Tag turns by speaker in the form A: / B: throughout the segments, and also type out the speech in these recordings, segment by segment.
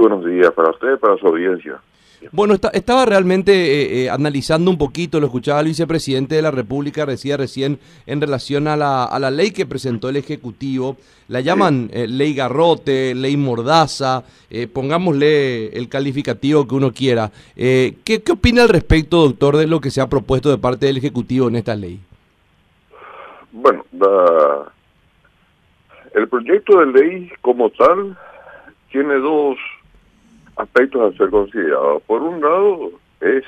A: buenos días para usted para su audiencia.
B: Bueno, estaba realmente eh, eh, analizando un poquito, lo escuchaba el vicepresidente de la República, decía recién en relación a la, a la ley que presentó el Ejecutivo. La llaman eh, ley garrote, ley mordaza, pongámosle el calificativo que uno quiera. ¿qué, ¿Qué opina al respecto, doctor, de lo que se ha propuesto de parte del Ejecutivo en esta ley?
A: Bueno, el proyecto de ley como tal tiene dos aspectos a ser considerados. Por un lado, es,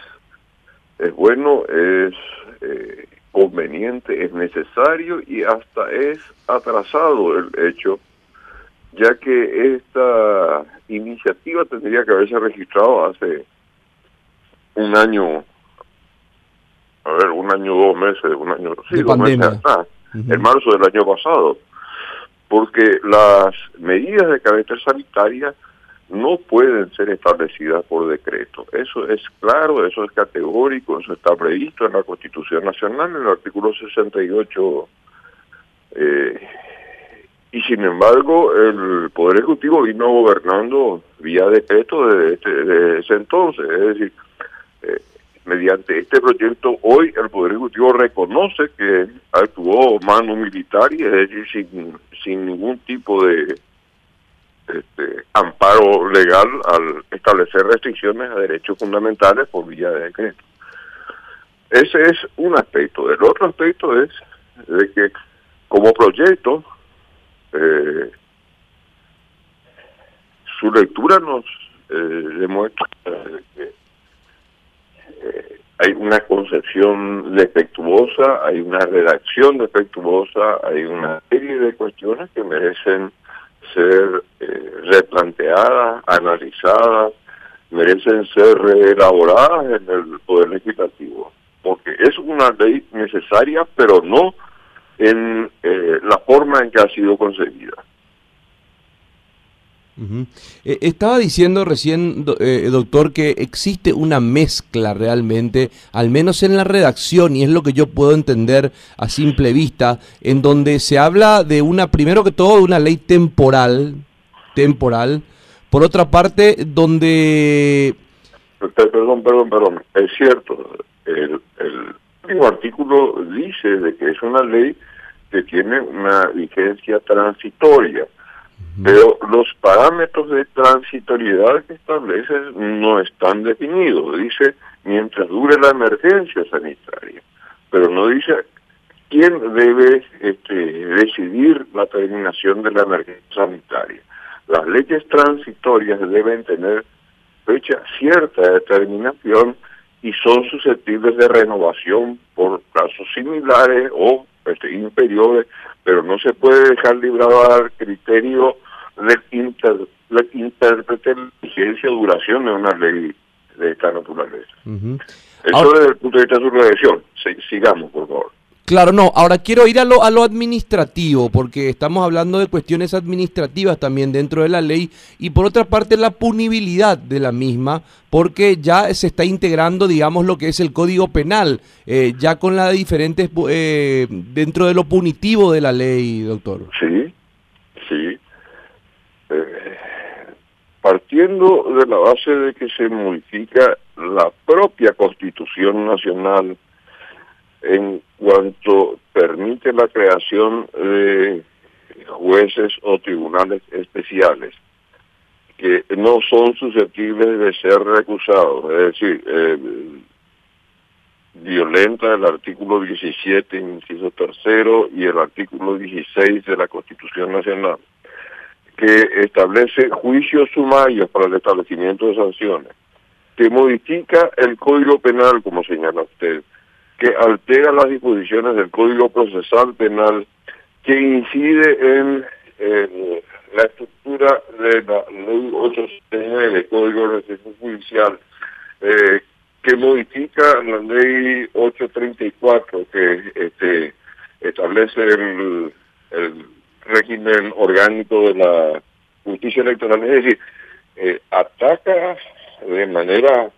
A: es bueno, es eh, conveniente, es necesario y hasta es atrasado el hecho, ya que esta iniciativa tendría que haberse registrado hace un año, a ver, un año, dos meses, un año, sí, dos meses atrás, en marzo del año pasado, porque las medidas de carácter sanitaria no pueden ser establecidas por decreto. Eso es claro, eso es categórico, eso está previsto en la Constitución Nacional, en el artículo 68. Eh, y sin embargo, el Poder Ejecutivo vino gobernando vía decreto desde, este, ese entonces. Es decir, eh, mediante este proyecto, hoy el Poder Ejecutivo reconoce que actuó mano militar y es decir, sin, sin ningún tipo de este, amparo legal al establecer restricciones a derechos fundamentales por vía de decreto. Ese es un aspecto. El otro aspecto es de que como proyecto, eh, su lectura nos eh, demuestra que eh, hay una concepción defectuosa, hay una redacción defectuosa, hay una serie de cuestiones que merecen ser eh, replanteadas, analizadas, merecen ser reelaboradas en el Poder Legislativo, porque es una ley necesaria, pero no en eh, la forma en que ha sido concebida.
B: Eh, estaba diciendo recién, eh, doctor, que existe una mezcla realmente, al menos en la redacción, y es lo que yo puedo entender a simple vista, en donde se habla de una, primero que todo, de una ley temporal, temporal, por otra parte, donde...
A: Perdón, perdón, perdón, es cierto, el, el artículo dice de que es una ley que tiene una vigencia transitoria pero los parámetros de transitoriedad que establece no están definidos. Dice mientras dure la emergencia sanitaria, pero no dice quién debe este, decidir la terminación de la emergencia sanitaria. Las leyes transitorias deben tener fecha cierta de terminación y son susceptibles de renovación por plazos similares o este, inferiores, pero no se puede dejar librado al criterio del inter, la vigencia duración de una ley de esta naturaleza. Eso desde el punto de vista de su redacción. sigamos, por favor.
B: Claro, no. Ahora quiero ir a lo, a lo administrativo, porque estamos hablando de cuestiones administrativas también dentro de la ley, y por otra parte la punibilidad de la misma, porque ya se está integrando, digamos, lo que es el Código Penal, eh, ya con las diferentes, eh, dentro de lo punitivo de la ley, doctor.
A: Sí, sí. Eh, partiendo de la base de que se modifica la propia Constitución Nacional, en cuanto permite la creación de jueces o tribunales especiales que no son susceptibles de ser recusados, es decir, eh, violenta el artículo 17, inciso tercero, y el artículo 16 de la Constitución Nacional, que establece juicios sumarios para el establecimiento de sanciones, que modifica el Código Penal, como señala usted, que altera las disposiciones del Código Procesal Penal, que incide en, la estructura de la Ley 879, del Código de Recepción Judicial, eh, que modifica la Ley 834, que este, establece el, régimen orgánico de la justicia electoral. Es decir, eh, ataca de manera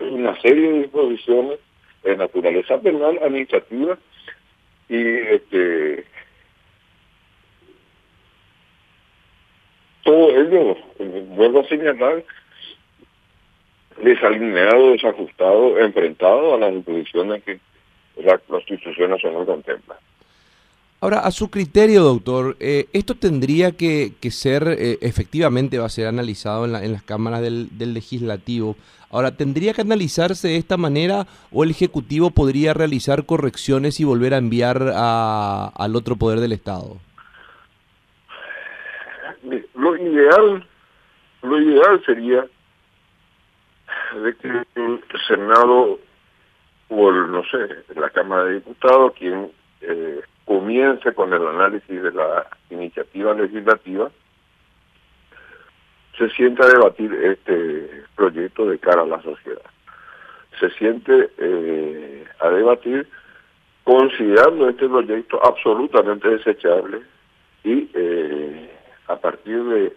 A: una serie de disposiciones de naturaleza penal, administrativa y este todo ello, vuelvo a señalar, desalineado, desajustado, enfrentado a las imposiciones que la Constitución Nacional contempla.
B: Ahora, a su criterio, doctor, eh, ¿esto tendría que, ser, eh, efectivamente va a ser analizado en, las cámaras del, legislativo? Ahora, ¿tendría que analizarse de esta manera o el Ejecutivo podría realizar correcciones y volver a enviar al otro poder del Estado?
A: Lo ideal, lo ideal sería de que el Senado o no sé, la Cámara de Diputados, quien eh, comience con el análisis de la iniciativa legislativa, se sienta a debatir este proyecto de cara a la sociedad. Se siente eh, a debatir considerando este proyecto absolutamente desechable y eh, a partir de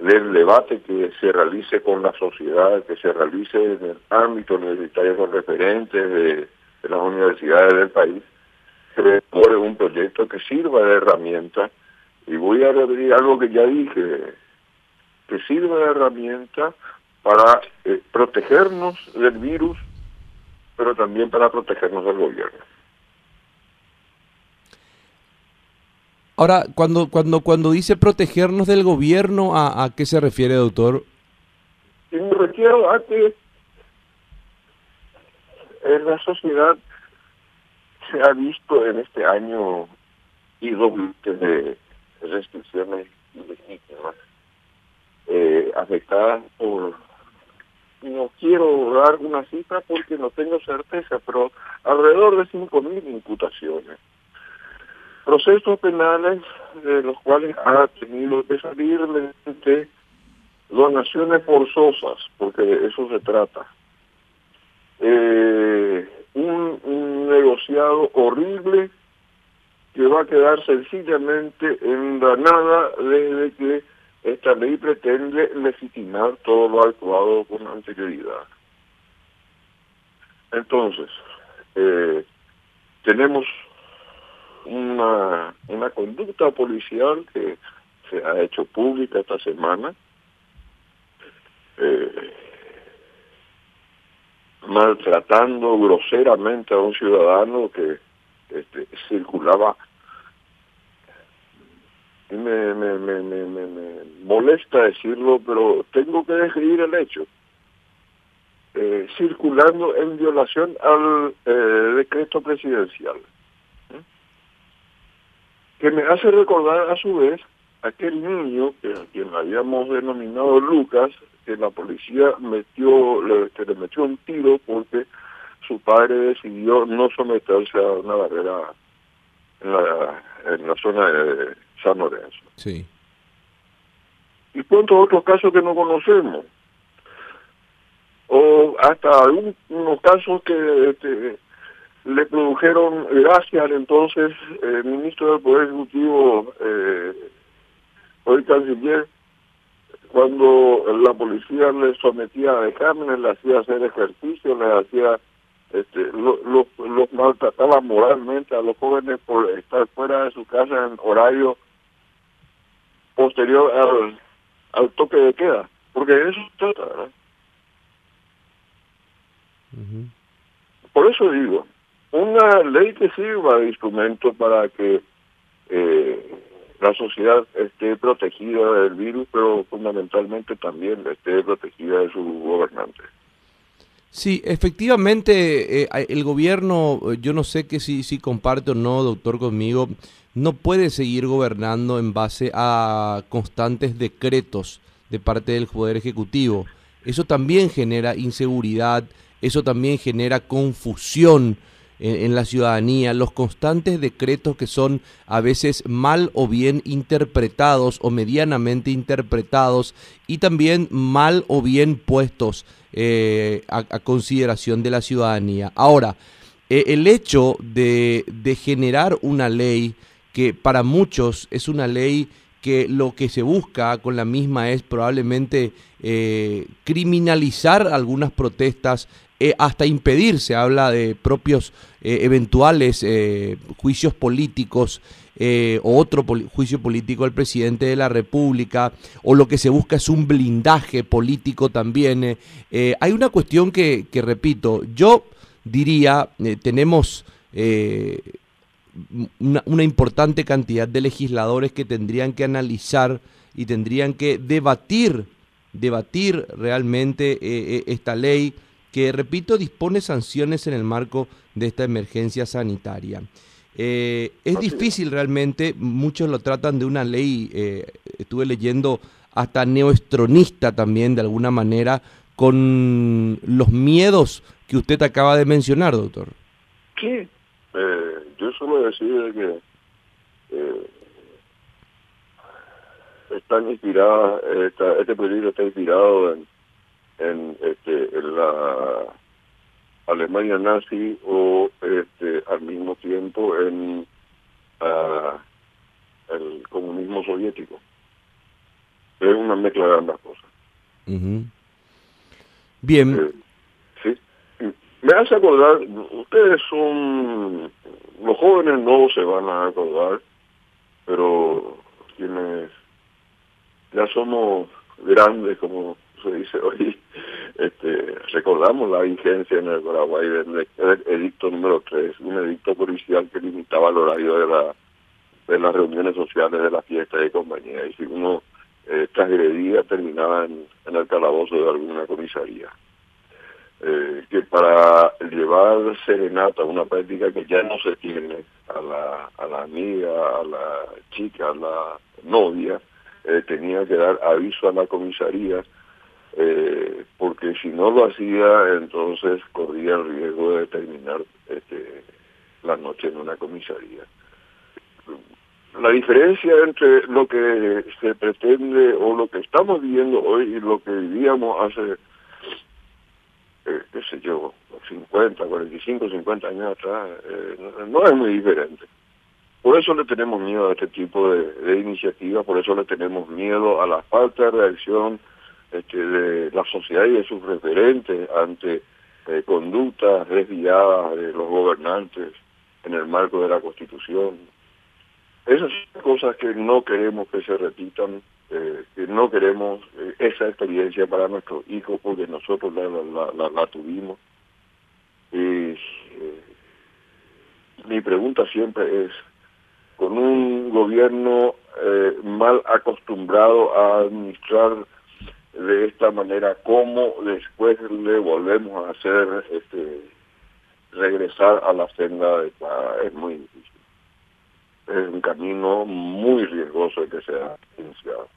A: del debate que se realice con la sociedad, que se realice en el ámbito universitario con referentes de, las universidades del país, se elabore un proyecto que sirva de herramienta, y voy a repetir algo que ya dije, que sirva de herramienta para eh, protegernos del virus, pero también para protegernos del gobierno.
B: Ahora, cuando, cuando, cuando dice protegernos del gobierno, ¿a, a qué se refiere, doctor?
A: Y me refiero a que en la sociedad se ha visto en este año y de restricciones ilegítimas eh, afectadas por no quiero dar una cifra porque no tengo certeza, pero alrededor de 5.000 imputaciones procesos penales de los cuales ha tenido que salir de donaciones forzosas, porque de eso se trata. Eh, un, negociado horrible que va a quedar sencillamente en la nada desde que esta ley pretende legitimar todo lo actuado con anterioridad. Entonces, eh, tenemos una, una conducta policial que se ha hecho pública esta semana, eh, maltratando groseramente a un ciudadano que este, circulaba. Me, me, me, me, molesta decirlo, pero tengo que describir el hecho. Eh, circulando en violación al eh, decreto presidencial que me hace recordar a su vez aquel niño que a quien habíamos denominado Lucas, que la policía metió, le, que le metió un tiro porque su padre decidió no someterse a una barrera en la, en la zona de San Lorenzo.
B: Sí.
A: Y cuántos otros casos que no conocemos. O hasta algunos casos que este, le produjeron gracias al entonces eh, ministro del Poder Ejecutivo, eh, hoy canciller, cuando la policía le sometía a exámenes, le hacía hacer ejercicio, le hacía, este, los maltrataba moralmente a los jóvenes por estar fuera de su casa en horario posterior al, al toque de queda, porque eso se trata, ¿verdad? Por eso digo, una ley que sirva de instrumento para que eh, la sociedad esté protegida del virus, pero fundamentalmente también esté protegida de sus gobernantes.
B: Sí, efectivamente, eh, el gobierno, yo no sé que si, si comparte o no, doctor, conmigo, no puede seguir gobernando en base a constantes decretos de parte del Poder Ejecutivo. Eso también genera inseguridad, eso también genera confusión en, la ciudadanía, los constantes decretos que son a veces mal o bien interpretados o medianamente interpretados y también mal o bien puestos eh, a, consideración de la ciudadanía. Ahora, eh, el hecho de, de generar una ley que para muchos es una ley que lo que se busca con la misma es probablemente eh, criminalizar algunas protestas eh, hasta impedir, se habla de propios eh, eventuales eh, juicios políticos o otro juicio político al presidente de la República, o lo que se busca es un blindaje político también. Hay una cuestión que, que, repito, yo diría, tenemos una, una importante cantidad de legisladores que tendrían que analizar y tendrían que debatir, debatir realmente esta ley que, repito, dispone sanciones en el marco de esta emergencia sanitaria. Eh, es difícil realmente, muchos lo tratan de una ley, eh, estuve leyendo hasta neoestronista también de alguna manera, con los miedos que usted acaba de mencionar, doctor.
A: Sí, eh, yo solo decir que están inspiradas, este peligro está inspirado en en, este, en la Alemania nazi o este, al mismo tiempo en uh, el comunismo soviético. Es una mezcla de ambas cosas.
B: Bien.
A: Eh, sí. Me hace acordar, ustedes son, los jóvenes no se van a acordar, pero quienes ya somos grandes, como se dice hoy, este, recordamos la vigencia en el Paraguay del, edicto número 3, un edicto policial que limitaba el horario de, la, de las reuniones sociales, de las fiestas de compañía, y si uno eh, transgredía terminaba en, el calabozo de alguna comisaría. Eh, que para llevar serenata, una práctica que ya no se tiene a la, a la amiga, a la chica, a la novia, eh, tenía que dar aviso a la comisaría eh, porque si no lo hacía, entonces corría el riesgo de terminar este, la noche en una comisaría. La diferencia entre lo que se pretende o lo que estamos viviendo hoy y lo que vivíamos hace, eh, qué sé yo, 50, 45, 50 años atrás, eh, no, es muy diferente. Por eso le tenemos miedo a este tipo de, de iniciativas, por eso le tenemos miedo a la falta de reacción este, de la sociedad y de sus referentes ante eh, conductas desviadas de los gobernantes en el marco de la Constitución. Esas son cosas que no queremos que se repitan, eh, que no queremos esa experiencia para nuestros hijos porque nosotros la, la, tuvimos. Y mi pregunta siempre es, con un gobierno mal acostumbrado a administrar de esta manera, cómo después le volvemos a hacer este regresar a la senda adecuada. Es muy difícil. Es un camino muy riesgoso que se ha iniciado.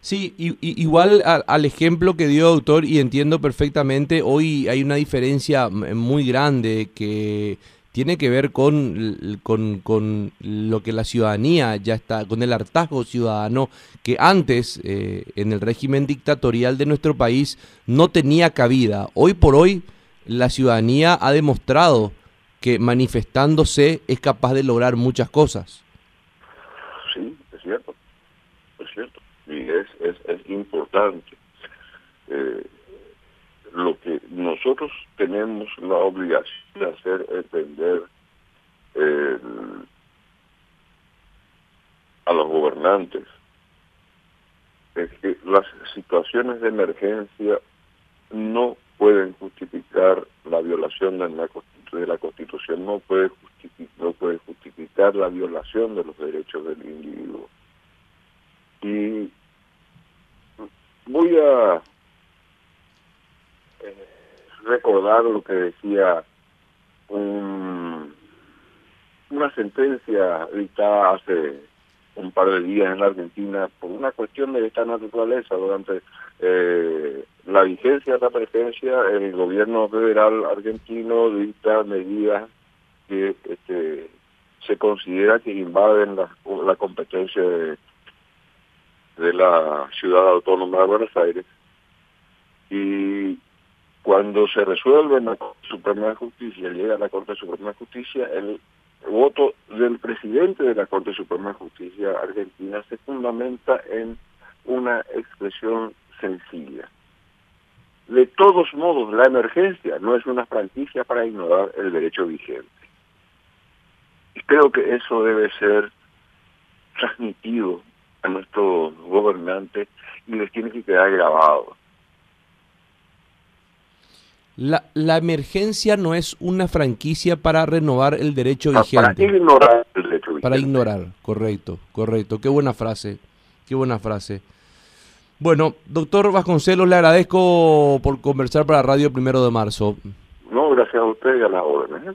B: Sí, y, igual al ejemplo que dio autor, y entiendo perfectamente, hoy hay una diferencia muy grande que tiene que ver con, con, lo que la ciudadanía ya está, con el hartazgo ciudadano que antes eh, en el régimen dictatorial de nuestro país no tenía cabida. Hoy por hoy la ciudadanía ha demostrado que manifestándose es capaz de lograr muchas cosas.
A: Sí, es cierto, es cierto, y es, es, es importante. Eh, lo que nosotros tenemos la obligación de hacer entender a los gobernantes es que las situaciones de emergencia no pueden justificar la violación de la, de la Constitución, no puede, no puede justificar la violación de los derechos del individuo. Y voy a recordar lo que decía un, una sentencia dictada hace un par de días en la Argentina por una cuestión de esta naturaleza. Durante eh, la vigencia de la presencia, el gobierno federal argentino dicta medidas que este, se considera que invaden la, la competencia de, de la ciudad autónoma de Buenos Aires. Y cuando se resuelve en la Corte Suprema de Justicia, llega a la Corte Suprema de Justicia, el voto del presidente de la Corte Suprema de Justicia argentina se fundamenta en una expresión sencilla. De todos modos, la emergencia no es una franquicia para ignorar el derecho vigente. creo que eso debe ser transmitido a nuestros gobernantes y les tiene que quedar grabado.
B: La, la emergencia no es una franquicia para renovar el derecho vigente.
A: Para ignorar el derecho vigente.
B: Para ignorar, correcto, correcto. Qué buena frase, qué buena frase. Bueno, doctor Vasconcelos, le agradezco por conversar para Radio Primero de Marzo.
A: No, gracias a usted y a las órdenes.